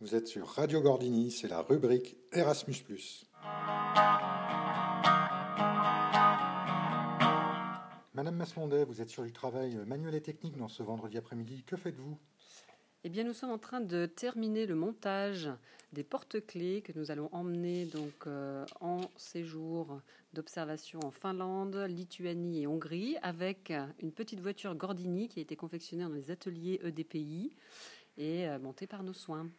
Vous êtes sur Radio Gordini, c'est la rubrique Erasmus. Madame Masmondet, vous êtes sur du travail manuel et technique dans ce vendredi après-midi. Que faites-vous? Eh bien, nous sommes en train de terminer le montage des porte-clés que nous allons emmener donc euh, en séjour d'observation en Finlande, Lituanie et Hongrie avec une petite voiture Gordini qui a été confectionnée dans les ateliers EDPI et euh, montée par nos soins.